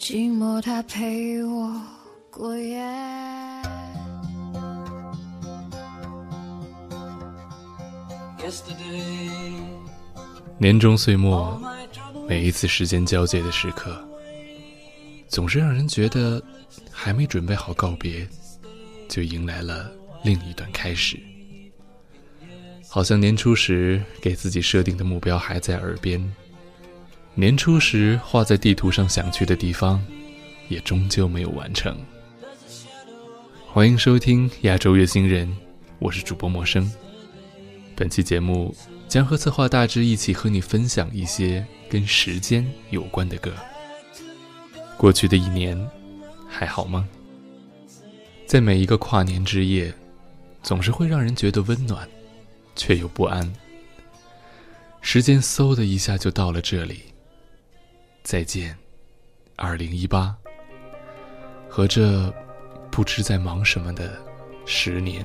寂寞它陪我过夜。年终岁末，每一次时间交界的时刻。总是让人觉得还没准备好告别，就迎来了另一段开始。好像年初时给自己设定的目标还在耳边，年初时画在地图上想去的地方，也终究没有完成。欢迎收听亚洲月星人，我是主播陌生。本期节目将和策划大致一起和你分享一些跟时间有关的歌。过去的一年，还好吗？在每一个跨年之夜，总是会让人觉得温暖，却又不安。时间嗖的一下就到了这里。再见，二零一八，和这不知在忙什么的十年。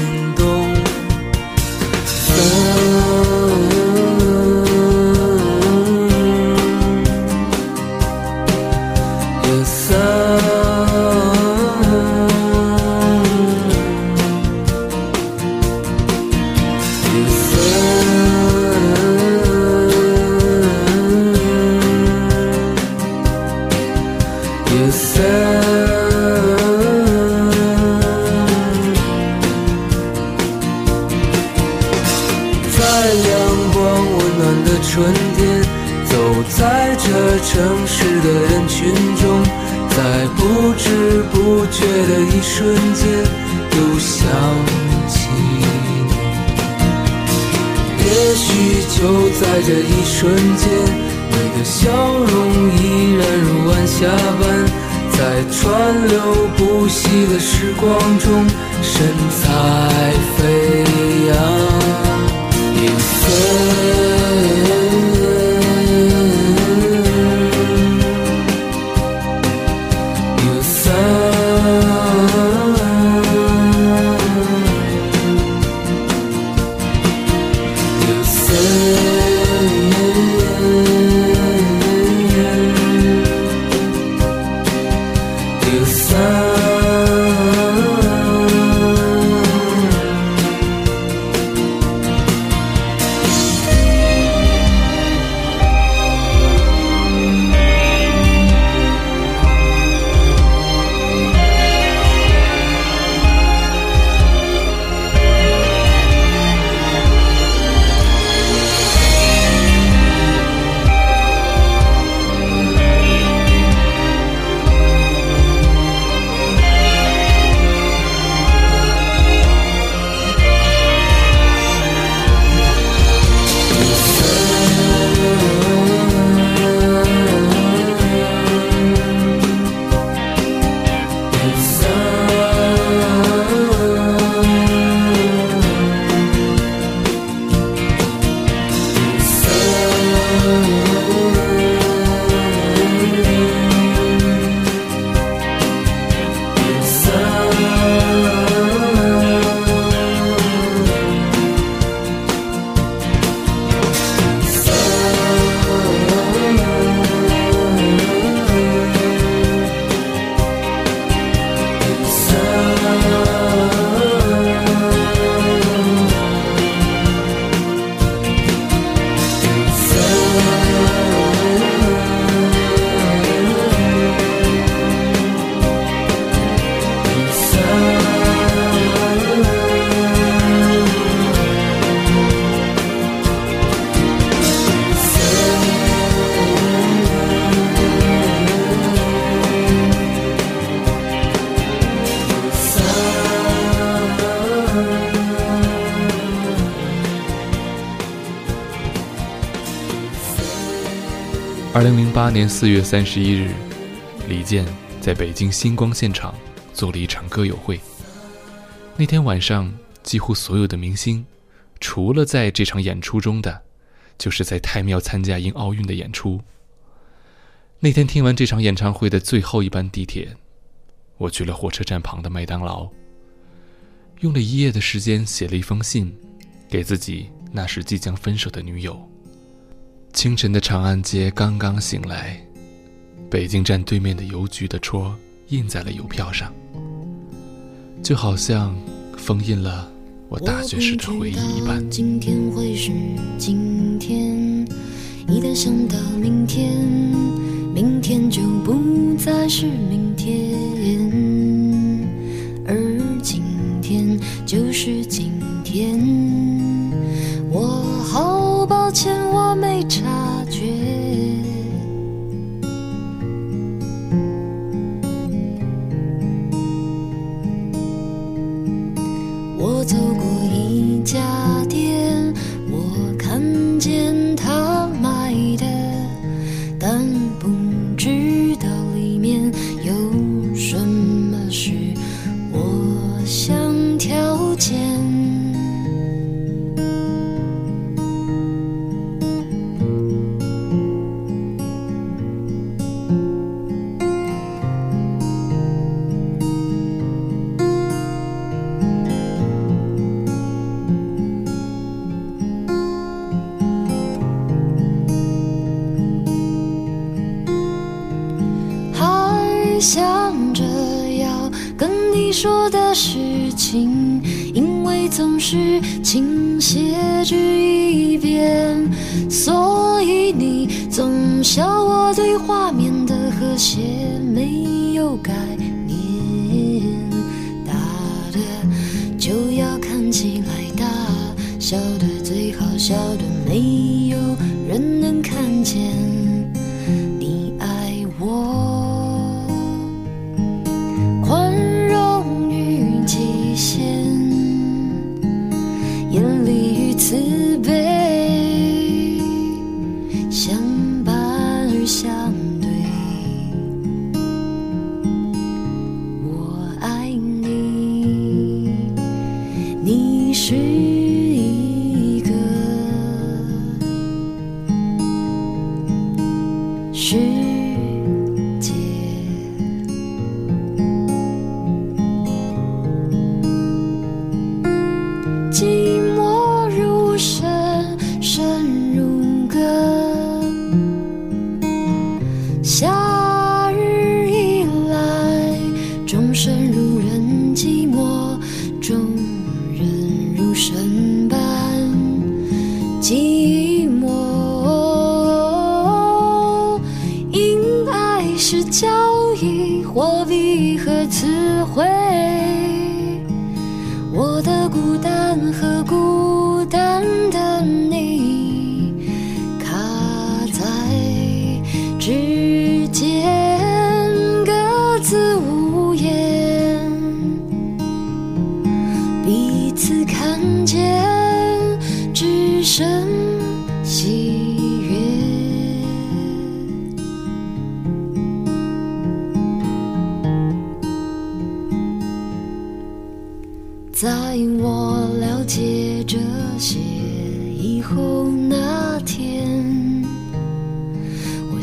许就在这一瞬间，你的笑容依然如晚霞般，在川流不息的时光中，神采飞扬。夜色。八年四月三十一日，李健在北京星光现场做了一场歌友会。那天晚上，几乎所有的明星，除了在这场演出中的，就是在太庙参加迎奥运的演出。那天听完这场演唱会的最后一班地铁，我去了火车站旁的麦当劳，用了一夜的时间写了一封信，给自己那时即将分手的女友。清晨的长安街刚刚醒来，北京站对面的邮局的戳印在了邮票上，就好像封印了我大学时的回忆一般。今天会是今天，一旦想到明天，明天就不再是明天，而今天就是今天。抱歉，我没察觉。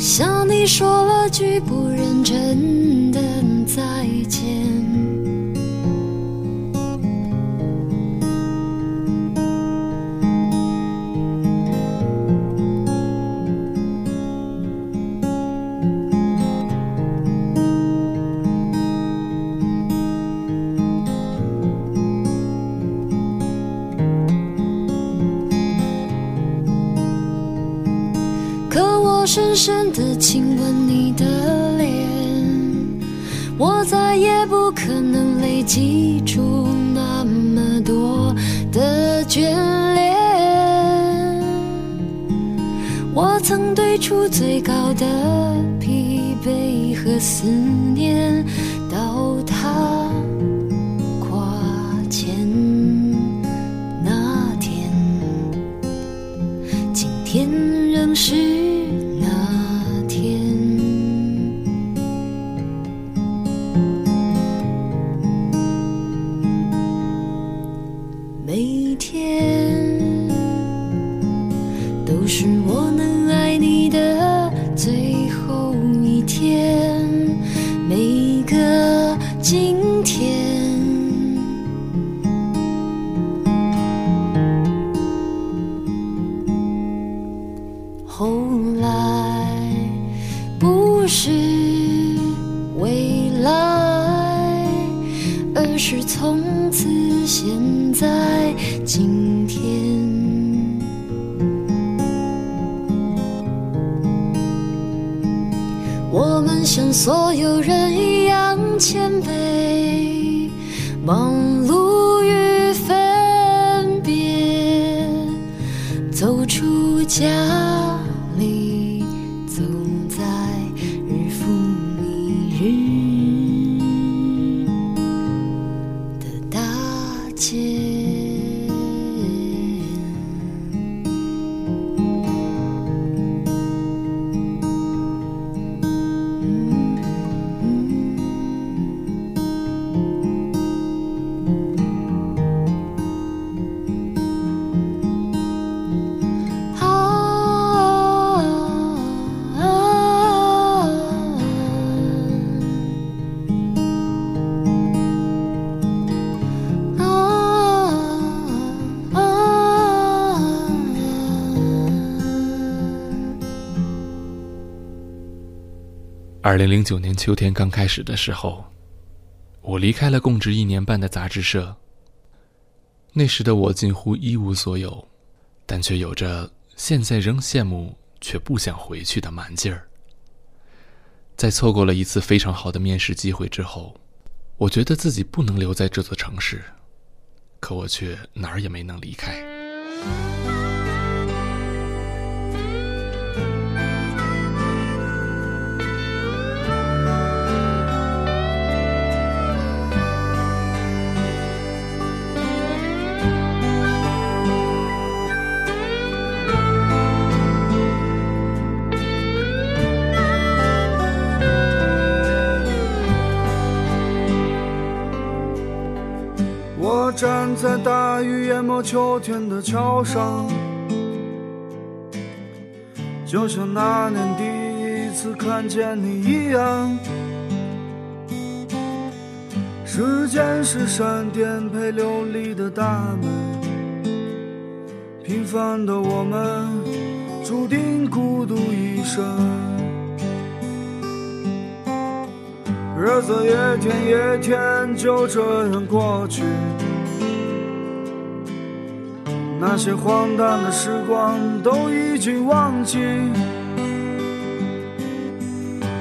向你说了句不认真的再见。出最高的疲惫和思念，忙碌与分别，走出家二零零九年秋天刚开始的时候，我离开了供职一年半的杂志社。那时的我近乎一无所有，但却有着现在仍羡慕却不想回去的蛮劲儿。在错过了一次非常好的面试机会之后，我觉得自己不能留在这座城市，可我却哪儿也没能离开。上，就像那年第一次看见你一样。时间是扇颠沛流离的大门，平凡的我们注定孤独一生。日子一天一天就这样过去，那些荒诞的时光都已经忘记。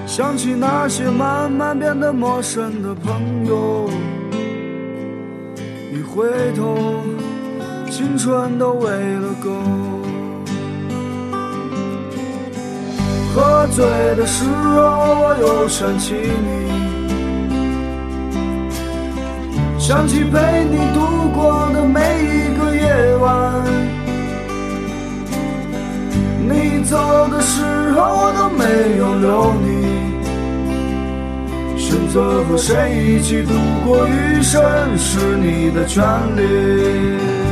想起那些慢慢变得陌生的朋友，一回头，青春都喂了狗。喝醉的时候，我又想起你。想起陪你度过的每一没有你。选择和谁一起度过余生是你的权利。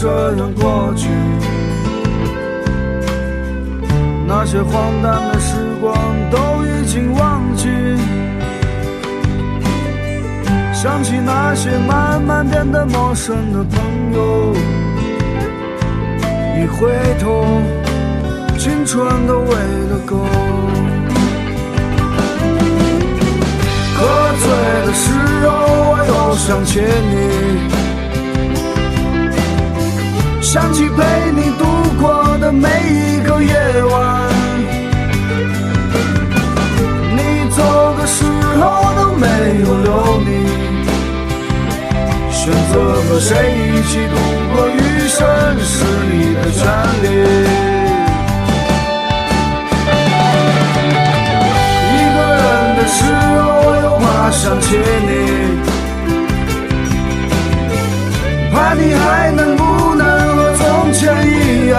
这样过去，那些荒诞的时光都已经忘记。想起那些慢慢变得陌生的朋友，一回头，青春都喂了狗。喝醉的时候，我又想起你，想起陪你度过的每一个夜晚。你走的时候，都没有留你，选择和谁一起度过余生是你的权利。一个人的时候，又怕想起你，怕你还能不前一样。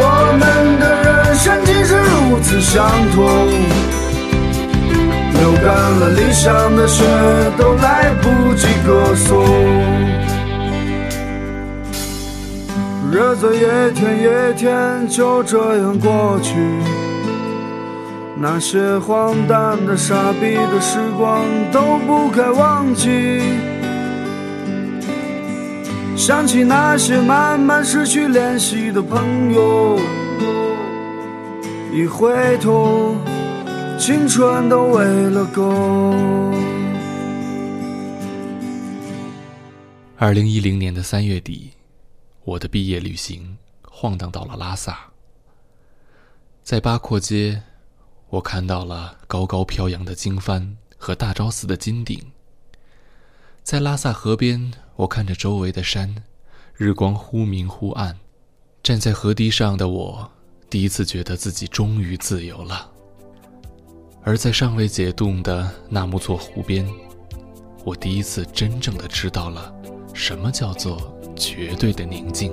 我们的人生竟是如此相同。流干了理想的血，都来不及歌颂。日子一天一天就这样过去，那些荒诞的、傻逼的时光都不该忘记。想起那些慢慢失去联系的朋友，一回头。青春都喂了狗。二零一零年的三月底，我的毕业旅行晃荡到了拉萨。在八廓街，我看到了高高飘扬的经幡和大昭寺的金顶。在拉萨河边，我看着周围的山，日光忽明忽暗。站在河堤上的我，第一次觉得自己终于自由了。而在尚未解冻的纳木错湖边，我第一次真正的知道了什么叫做绝对的宁静。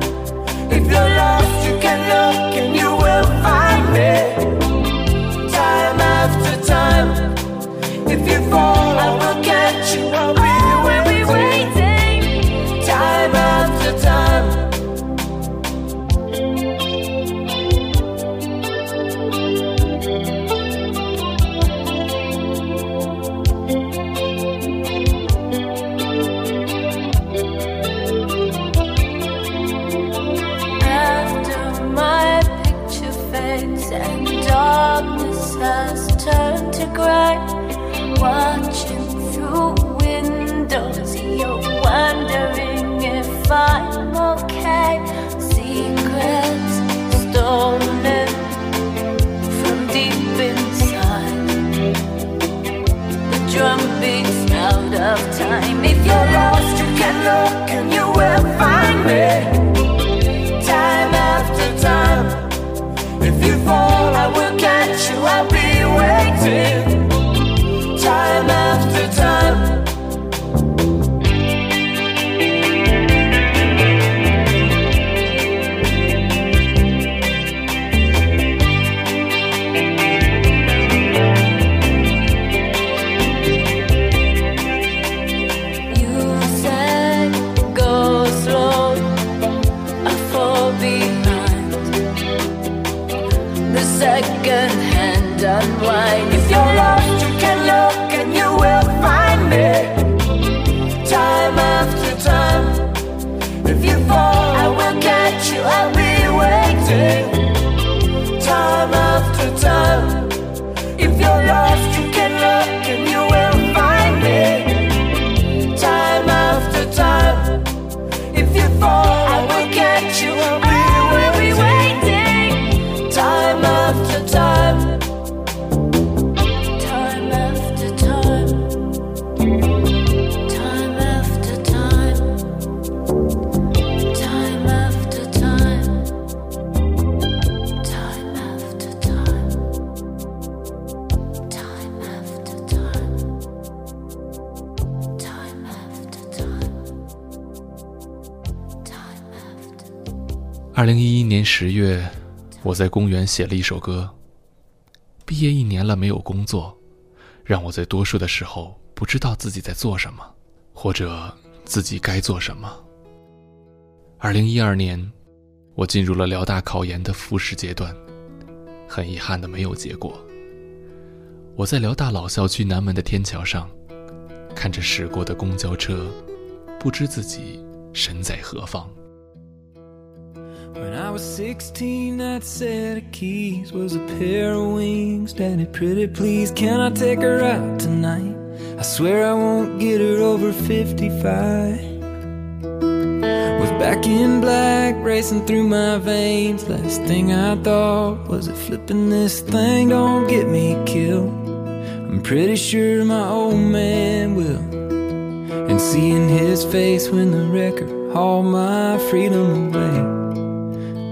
and darkness has turned to grey. Watching through windows, you're wondering if I'm okay. Secrets stolen from deep inside. The drum beats out of time. If you're lost, you can look and you will find me. dancing unwind if you're 二零一一年十月，我在公园写了一首歌。毕业一年了，没有工作，让我在多数的时候不知道自己在做什么，或者自己该做什么。二零一二年，我进入了辽大考研的复试阶段，很遗憾的没有结果。我在辽大老校区南门的天桥上，看着驶过的公交车，不知自己身在何方。When I was 16, that set of keys was a pair of wings. Daddy, pretty please, can I take her out tonight? I swear I won't get her over 55. Was back in black, racing through my veins. Last thing I thought was that flipping this thing don't get me killed. I'm pretty sure my old man will. And seeing his face when the wrecker hauled my freedom away.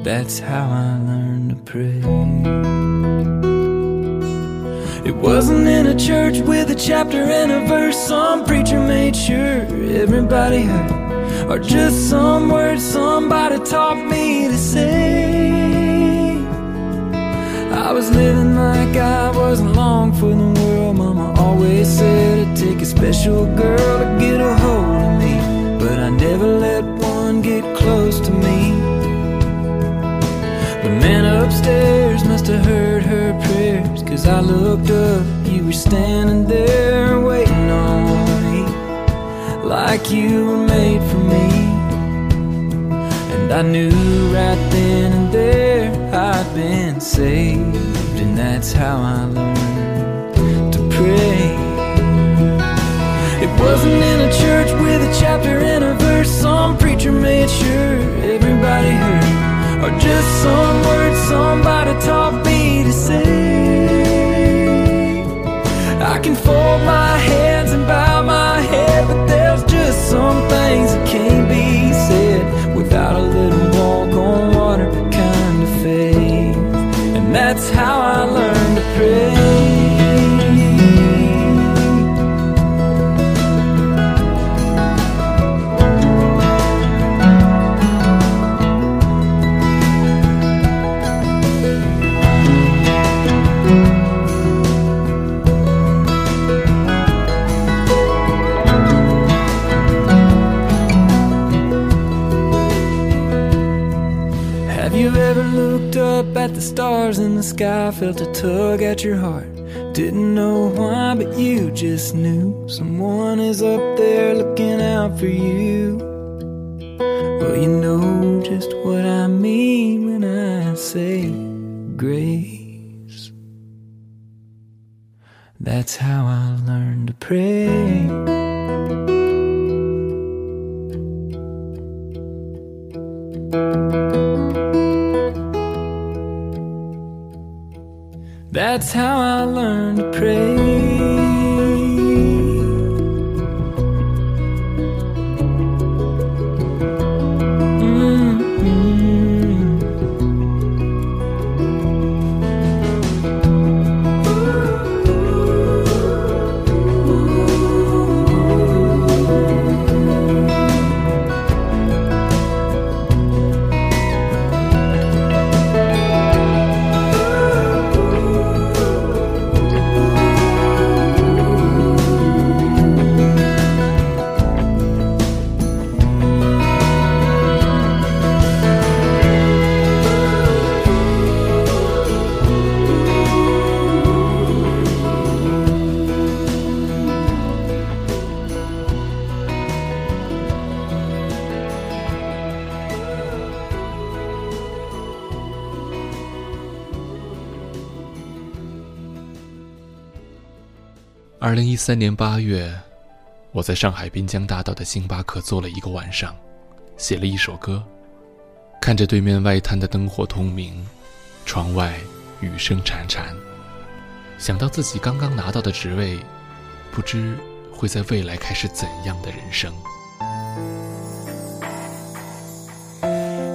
That's how I learned to pray. It wasn't in a church with a chapter and a verse. Some preacher made sure everybody heard. Or just some words somebody taught me to say. I was living like I wasn't long for the world. Mama always said it'd take a special girl to get a hold of me. But I never let one get close man upstairs must have heard her prayers. Cause I looked up, you were standing there waiting on me. Like you were made for me. And I knew right then and there I'd been saved. And that's how I learned to pray. It wasn't in a church with a chapter and a verse. Some preacher made sure everybody heard or just some words somebody taught me to say. I can fold my hands and bow my head, but there's just some things that can't be said without a little walk on water kind of faith. And that's how I learned to pray. Up at the stars in the sky, felt a tug at your heart? Didn't know why, but you just knew someone is up there looking out for you. Well, you know just what I mean when I say grace. That's how I learned to pray. That's how I learned to pray. 零一三年八月，我在上海滨江大道的星巴克坐了一个晚上，写了一首歌。看着对面外滩的灯火通明，窗外雨声潺潺，想到自己刚刚拿到的职位，不知会在未来开始怎样的人生。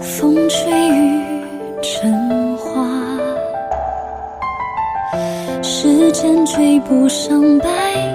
风吹雨沉间追不上白